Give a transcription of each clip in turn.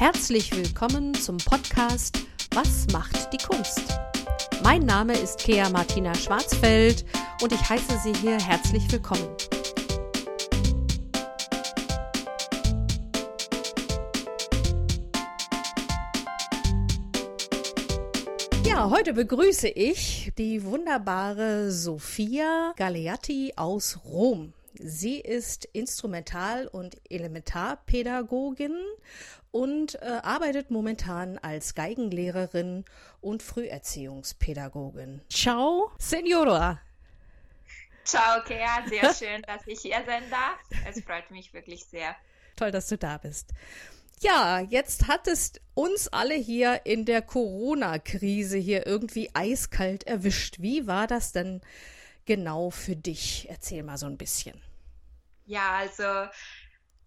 Herzlich willkommen zum Podcast Was macht die Kunst? Mein Name ist Kea Martina Schwarzfeld und ich heiße Sie hier herzlich willkommen. Ja, heute begrüße ich die wunderbare Sophia Galeatti aus Rom. Sie ist Instrumental- und Elementarpädagogin und äh, arbeitet momentan als Geigenlehrerin und Früherziehungspädagogin. Ciao, Senora. Ciao, Kea. Sehr schön, dass ich hier sein darf. Es freut mich wirklich sehr. Toll, dass du da bist. Ja, jetzt hat es uns alle hier in der Corona-Krise hier irgendwie eiskalt erwischt. Wie war das denn genau für dich? Erzähl mal so ein bisschen. Ja, also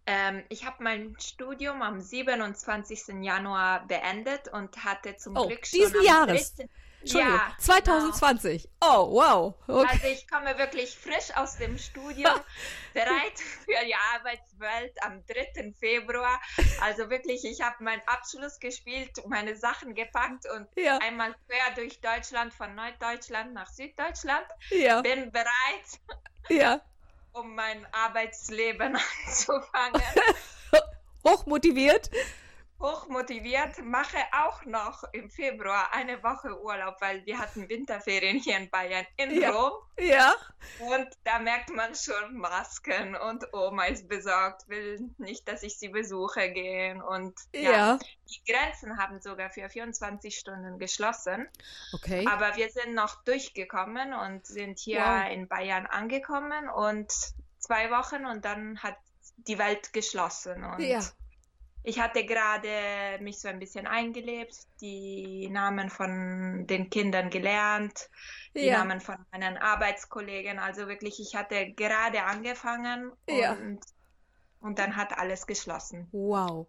ähm, ich habe mein Studium am 27. Januar beendet und hatte zum oh, Glück schon diesen Jahres. 3. Entschuldigung, Ja, 2020. Oh, wow. genau. Okay. Also ich komme wirklich frisch aus dem Studium, bereit für die Arbeitswelt am 3. Februar. Also wirklich, ich habe meinen Abschluss gespielt, meine Sachen gepackt und Ja, einmal quer durch Deutschland, von Norddeutschland nach Süddeutschland. ja, Bin bereit, ja. Um mein Arbeitsleben anzufangen. Hochmotiviert. Hochmotiviert, mache auch noch im Februar eine Woche Urlaub, weil wir hatten Winterferien hier in Bayern in Ja. Rom Ja, und da merkt man schon Masken und Oma ist besorgt, will nicht, dass ich sie besuche gehen und ja, ja. die Grenzen haben sogar für 24 Stunden geschlossen, Okay. aber wir sind noch durchgekommen und sind hier Wow. in Bayern angekommen und zwei Wochen und dann hat die Welt geschlossen und Ja. Ich hatte gerade mich so ein bisschen eingelebt, die Namen von den Kindern gelernt, die Ja. Namen von meinen Arbeitskollegen. Also wirklich, ich hatte gerade angefangen Ja. und, und dann hat alles geschlossen. Wow.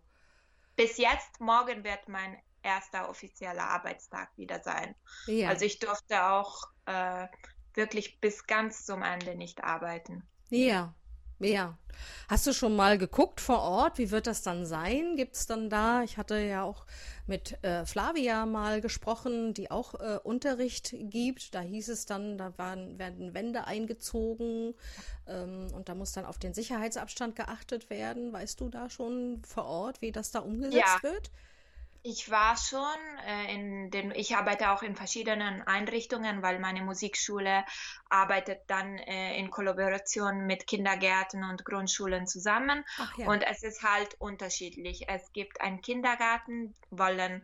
Bis jetzt, morgen wird mein erster offizieller Arbeitstag wieder sein. Ja. Also ich durfte auch äh, wirklich bis ganz zum Ende nicht arbeiten. Ja, ja. Hast du schon mal geguckt vor Ort? Wie wird das dann sein? Gibt es dann da? Ich hatte ja auch mit äh, Flavia mal gesprochen, die auch äh, Unterricht gibt. Da hieß es dann, da waren, werden Wände eingezogen ähm, und da muss dann auf den Sicherheitsabstand geachtet werden. Weißt du da schon vor Ort, wie das da umgesetzt Ja. wird? Ich war schon äh, in den, ich arbeite auch in verschiedenen Einrichtungen, weil meine Musikschule arbeitet dann äh, in Kollaboration mit Kindergärten und Grundschulen zusammen. Ja. Und es ist halt unterschiedlich. Es gibt einen Kindergarten, wollen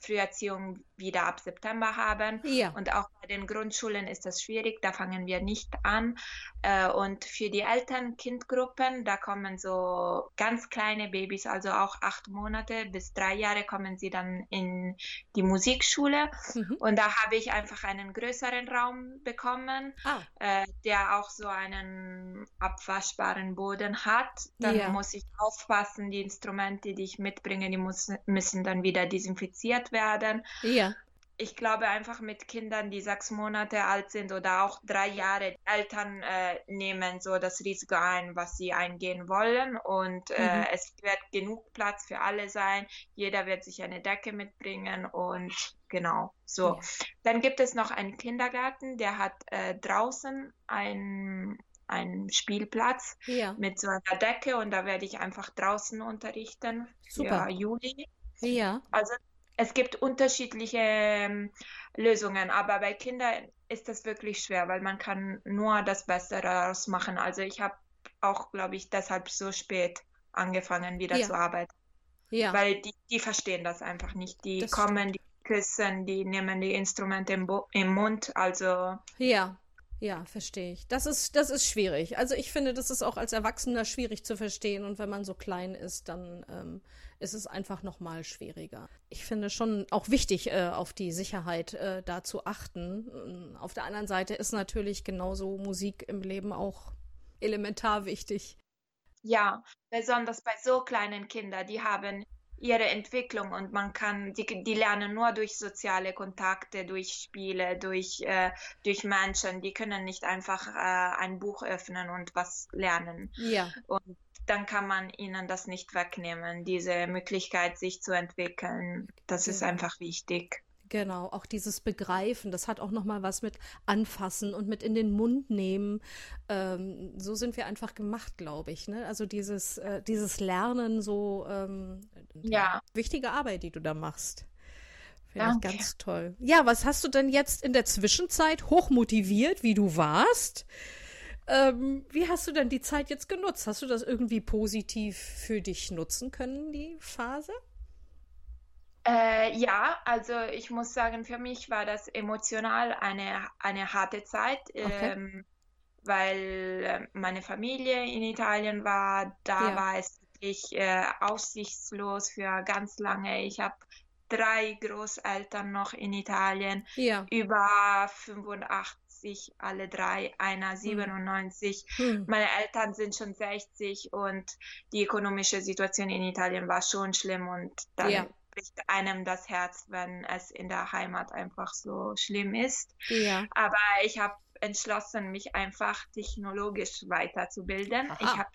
Früherziehung wieder ab September haben. ja. Und auch bei den Grundschulen ist das schwierig, da fangen wir nicht an. Äh, Und für die Eltern-Kind-Gruppen, da kommen so ganz kleine Babys, also auch acht Monate bis drei Jahre, kommen sie dann in die Musikschule. Mhm. Und da habe ich einfach einen größeren Raum bekommen, Ah, äh, der auch so einen abwaschbaren Boden hat. Dann Ja. muss ich aufpassen, die Instrumente, die ich mitbringe, die muss, müssen dann wieder desinfiziert werden ja. ich glaube einfach mit Kindern, die sechs Monate alt sind oder auch drei Jahre, Eltern äh, nehmen so das Risiko ein, was sie eingehen wollen und äh, Mhm. es wird genug Platz für alle sein. Jeder wird sich eine Decke mitbringen und genau so. Ja. Dann gibt es noch einen Kindergarten, der hat äh, draußen ein einen Spielplatz Ja. mit so einer Decke und da werde ich einfach draußen unterrichten für Super. Juli. Ja. Also es gibt unterschiedliche ähm, Lösungen, aber bei Kindern ist das wirklich schwer, weil man kann nur das Beste daraus machen. Also ich habe auch, glaube ich, deshalb so spät angefangen, wieder Ja. zu arbeiten, Ja. weil die, die verstehen das einfach nicht. Die Das kommen, die küssen, die nehmen die Instrumente im, Bo im Mund. Also Ja, ja, verstehe ich. Das ist, das ist schwierig. Also ich finde, das ist auch als Erwachsener schwierig zu verstehen und wenn man so klein ist, dann ähm, ist es einfach noch mal schwieriger. Ich finde schon auch wichtig, äh, auf die Sicherheit äh, da zu achten. Ähm, Auf der anderen Seite ist natürlich genauso Musik im Leben auch elementar wichtig. Ja, besonders bei so kleinen Kindern, die haben ihre Entwicklung und man kann, die, die lernen nur durch soziale Kontakte, durch Spiele, durch, äh, durch Menschen. Die können nicht einfach äh, ein Buch öffnen und was lernen. Ja, Und dann kann man ihnen das nicht wegnehmen, diese Möglichkeit, sich zu entwickeln. Das ist einfach wichtig. Genau, auch dieses Begreifen, das hat auch noch mal was mit Anfassen und mit in den Mund nehmen. Ähm, so sind wir einfach gemacht, glaube ich. Ne? Also dieses, äh, dieses Lernen, so ähm, ja. wichtige Arbeit, die du da machst. Finde ich ganz toll. Ja, was hast du denn jetzt in der Zwischenzeit hochmotiviert, wie du warst? Ähm, wie hast du denn die Zeit jetzt genutzt? Hast du das irgendwie positiv für dich nutzen können, die Phase? Äh, ja, also ich muss sagen, für mich war das emotional eine, eine harte Zeit, okay. ähm, weil äh, meine Familie in Italien war. Da ja. war es wirklich äh, aussichtslos für ganz lange. Ich habe drei Großeltern noch in Italien, ja. über 85, alle drei, einer 97. Hm. hm. Meine Eltern sind schon 60 und die ökonomische Situation in Italien war schon schlimm und dann ja bricht einem das Herz, wenn es in der Heimat einfach so schlimm ist. Ja. Aber ich habe entschlossen, mich einfach technologisch weiterzubilden. Aha. Ich habe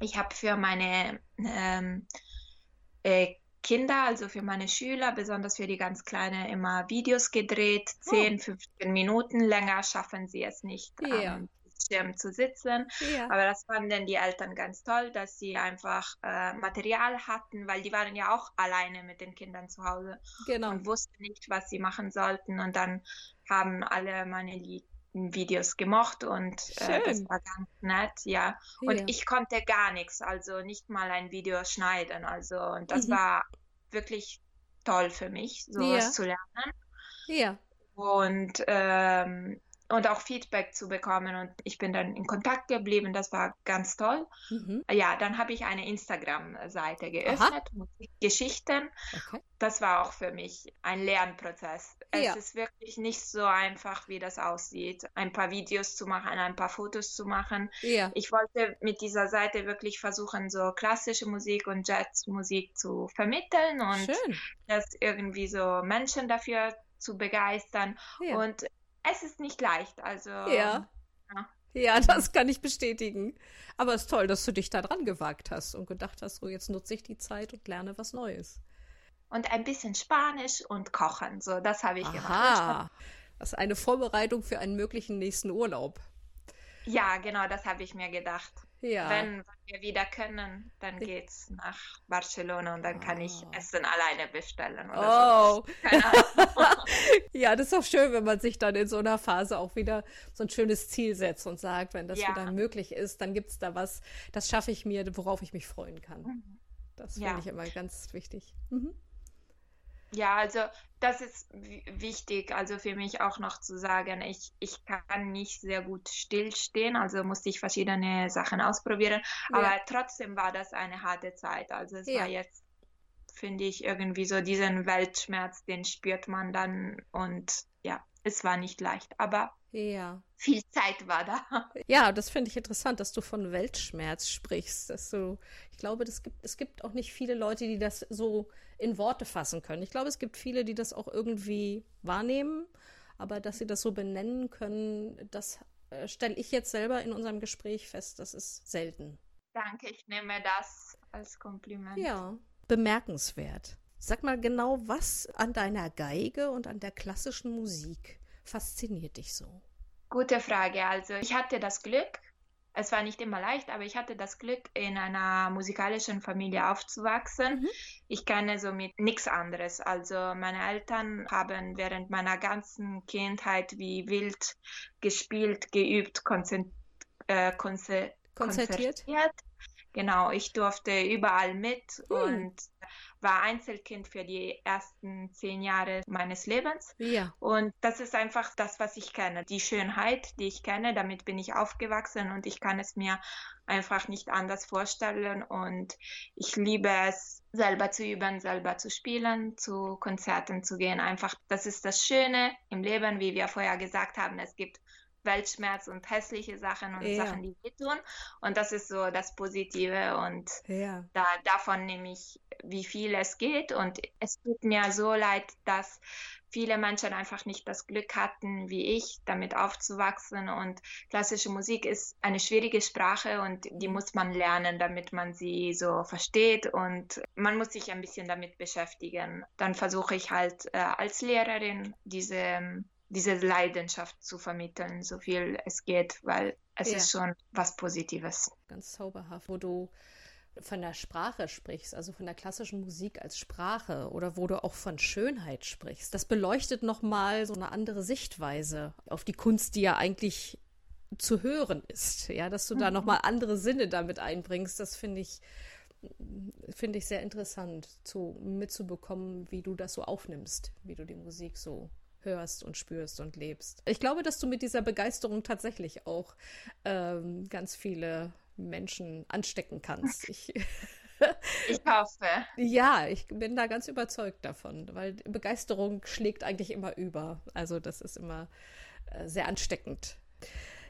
ich hab für meine ähm, äh, Kinder, also für meine Schüler, besonders für die ganz Kleinen, immer Videos gedreht. 10, oh. 15 Minuten länger schaffen sie es nicht. Ja. Ähm, Bildschirm zu sitzen. Ja. Aber das fanden die Eltern ganz toll, dass sie einfach äh, Material hatten, weil die waren ja auch alleine mit den Kindern zu Hause genau. und wussten nicht, was sie machen sollten. Und dann haben alle meine Videos gemocht und äh, das war ganz nett, ja. Und ja. ich konnte gar nichts, also nicht mal ein Video schneiden. Also und das mhm. war wirklich toll für mich, sowas ja. zu lernen. Ja. Und ähm, und auch Feedback zu bekommen. Und ich bin dann in Kontakt geblieben. Das war ganz toll. Mhm. Ja, dann habe ich eine Instagram-Seite geöffnet, Geschichten. Okay. Das war auch für mich ein Lernprozess. Ja. Es ist wirklich nicht so einfach, wie das aussieht. Ein paar Videos zu machen, ein paar Fotos zu machen. Ja. Ich wollte mit dieser Seite wirklich versuchen, so klassische Musik und Jazzmusik zu vermitteln und Schön. das irgendwie so Menschen dafür zu begeistern. Ja. Und es ist nicht leicht, also. Ja. ja. Ja, das kann ich bestätigen. Aber es ist toll, dass du dich da dran gewagt hast und gedacht hast, so jetzt nutze ich die Zeit und lerne was Neues. Und ein bisschen Spanisch und Kochen, so das habe ich Aha. gemacht. Das ist eine Vorbereitung für einen möglichen nächsten Urlaub. Ja, genau, das habe ich mir gedacht. Ja. Wenn wir wieder können, dann geht's nach Barcelona und dann oh. kann ich ah. Essen alleine bestellen. oh. So. ja, das ist auch schön, wenn man sich dann in so einer Phase auch wieder so ein schönes Ziel setzt und sagt, wenn das ja. wieder möglich ist, dann gibt es da was, das schaffe ich mir, worauf ich mich freuen kann. Mhm. Das finde ja. ich immer ganz wichtig. Mhm. Ja, also das ist wichtig, also für mich auch noch zu sagen, ich, ich kann nicht sehr gut stillstehen, also musste ich verschiedene Sachen ausprobieren, ja. aber trotzdem war das eine harte Zeit. Also es ja. war jetzt, finde ich, irgendwie so diesen Weltschmerz, den spürt man dann und ja, es war nicht leicht, aber ja. viel Zeit war da. Ja, das finde ich interessant, dass du von Weltschmerz sprichst. Dass du, ich glaube, das gibt, es gibt auch nicht viele Leute, die das so in Worte fassen können. Ich glaube, es gibt viele, die das auch irgendwie wahrnehmen, aber dass sie das so benennen können, das äh, stelle ich jetzt selber in unserem Gespräch fest, das ist selten. Danke, ich nehme das als Kompliment. Ja, bemerkenswert. Sag mal genau, was an deiner Geige und an der klassischen Musik fasziniert dich so? Gute Frage. Also ich hatte das Glück, es war nicht immer leicht, aber ich hatte das Glück, in einer musikalischen Familie aufzuwachsen. Mhm. Ich kenne somit nichts anderes. Also meine Eltern haben während meiner ganzen Kindheit wie wild gespielt, geübt, konzert, äh, konzer konzertiert. konzertiert. Genau, ich durfte überall mit hm. und war Einzelkind für die ersten zehn Jahre meines Lebens. Ja. Und das ist einfach das, was ich kenne. Die Schönheit, die ich kenne, damit bin ich aufgewachsen und ich kann es mir einfach nicht anders vorstellen. Und ich liebe es, selber zu üben, selber zu spielen, zu Konzerten zu gehen. Einfach, das ist das Schöne im Leben, wie wir vorher gesagt haben. Es gibt Weltschmerz und hässliche Sachen und ja. Sachen, die wehtun. Und das ist so das Positive und ja. da, davon nehme ich wie viel es geht. Und es tut mir so leid, dass viele Menschen einfach nicht das Glück hatten, wie ich, damit aufzuwachsen. Und klassische Musik ist eine schwierige Sprache und die muss man lernen, damit man sie so versteht. Und man muss sich ein bisschen damit beschäftigen. Dann versuche ich halt äh, als Lehrerin diese, diese Leidenschaft zu vermitteln, so viel es geht, weil es ja. ist schon was Positives. Ganz zauberhaft, wo du von der Sprache sprichst, also von der klassischen Musik als Sprache oder wo du auch von Schönheit sprichst, das beleuchtet nochmal so eine andere Sichtweise auf die Kunst, die ja eigentlich zu hören ist. Ja, dass du da mhm. nochmal andere Sinne damit einbringst, das finde ich, finde ich sehr interessant zu, mitzubekommen, wie du das so aufnimmst, wie du die Musik so hörst und spürst und lebst. Ich glaube, dass du mit dieser Begeisterung tatsächlich auch ähm, ganz viele Menschen anstecken kannst. Ich, ich hoffe. Ja, ich bin da ganz überzeugt davon, weil Begeisterung schlägt eigentlich immer über. Also das ist immer äh, sehr ansteckend.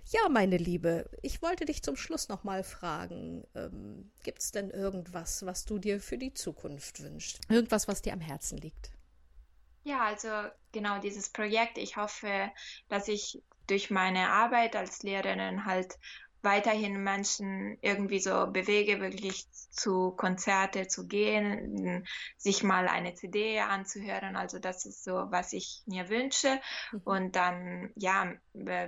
Ja, meine Liebe, ich wollte dich zum Schluss noch mal fragen, ähm, gibt es denn irgendwas, was du dir für die Zukunft wünschst? Irgendwas, was dir am Herzen liegt? Ja, also genau dieses Projekt. Ich hoffe, dass ich durch meine Arbeit als Lehrerin halt weiterhin Menschen irgendwie so bewege, wirklich zu Konzerte zu gehen, sich mal eine CD anzuhören. Also das ist so, was ich mir wünsche. Mhm. Und dann, ja,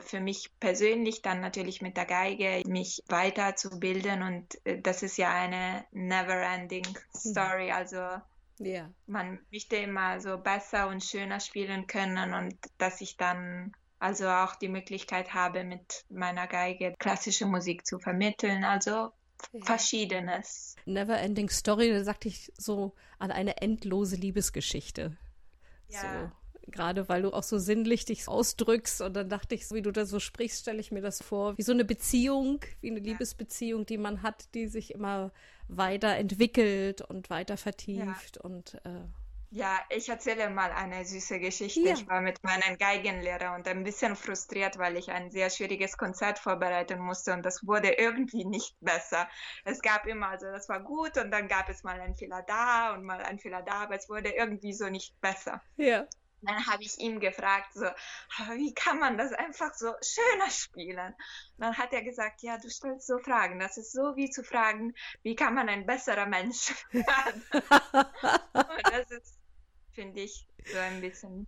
für mich persönlich dann natürlich mit der Geige mich weiterzubilden. Und äh, das ist ja eine never-ending mhm. Story. Also ja. man möchte immer so besser und schöner spielen können und dass ich dann also auch die Möglichkeit habe, mit meiner Geige klassische Musik zu vermitteln. Also ja. Verschiedenes. Never Ending Story, da sagte ich so an eine endlose Liebesgeschichte. Ja. So, gerade weil du auch so sinnlich dich ausdrückst und dann dachte ich, wie du da so sprichst, stelle ich mir das vor, wie so eine Beziehung, wie eine. Liebesbeziehung, die man hat, die sich immer weiterentwickelt und weiter vertieft ja. und äh, ja, ich erzähle mal eine süße Geschichte. Ja. Ich war mit meinem Geigenlehrer und ein bisschen frustriert, weil ich ein sehr schwieriges Konzert vorbereiten musste und das wurde irgendwie nicht besser. Es gab immer, also das war gut und dann gab es mal einen Fehler da und mal einen Fehler da, aber es wurde irgendwie so nicht besser. Ja. Dann habe ich ihn gefragt, so, wie kann man das einfach so schöner spielen? Dann hat er gesagt, ja, du stellst so Fragen. Das ist so wie zu fragen, wie kann man ein besserer Mensch werden? und das ist finde ich, so ein bisschen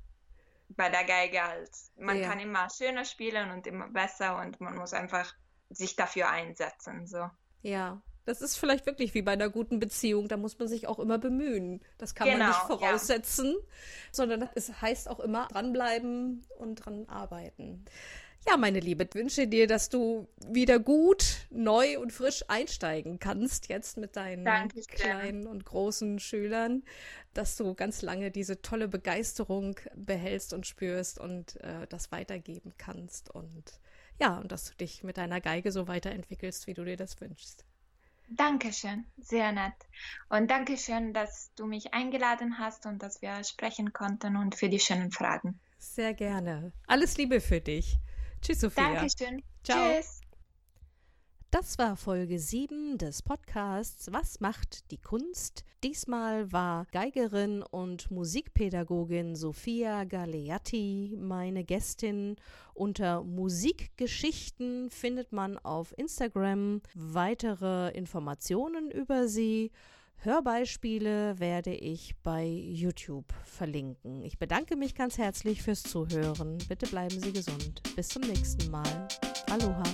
bei der Geige halt. Man ja. kann immer schöner spielen und immer besser und man muss einfach sich dafür einsetzen. So. Ja, das ist vielleicht wirklich wie bei einer guten Beziehung. Da muss man sich auch immer bemühen. Das kann genau, man nicht voraussetzen, ja. sondern es heißt auch immer dranbleiben und dran arbeiten. Ja, meine Liebe, wünsche dir, dass du wieder gut, neu und frisch einsteigen kannst, jetzt mit deinen Dankeschön. kleinen und großen Schülern, dass du ganz lange diese tolle Begeisterung behältst und spürst und äh, das weitergeben kannst und ja, und dass du dich mit deiner Geige so weiterentwickelst, wie du dir das wünschst. Dankeschön, sehr nett. Und Dankeschön, dass du mich eingeladen hast und dass wir sprechen konnten und für die schönen Fragen. Sehr gerne. Alles Liebe für dich. Tschüss, Sophia. Dankeschön. Ciao. Tschüss. Das war Folge 7 des Podcasts Was macht die Kunst? Diesmal war Geigerin und Musikpädagogin Sophia Galeatti meine Gästin. Unter Musikgeschichten findet man auf Instagram weitere Informationen über sie. Hörbeispiele werde ich bei YouTube verlinken. Ich bedanke mich ganz herzlich fürs Zuhören. Bitte bleiben Sie gesund. Bis zum nächsten Mal. Aloha.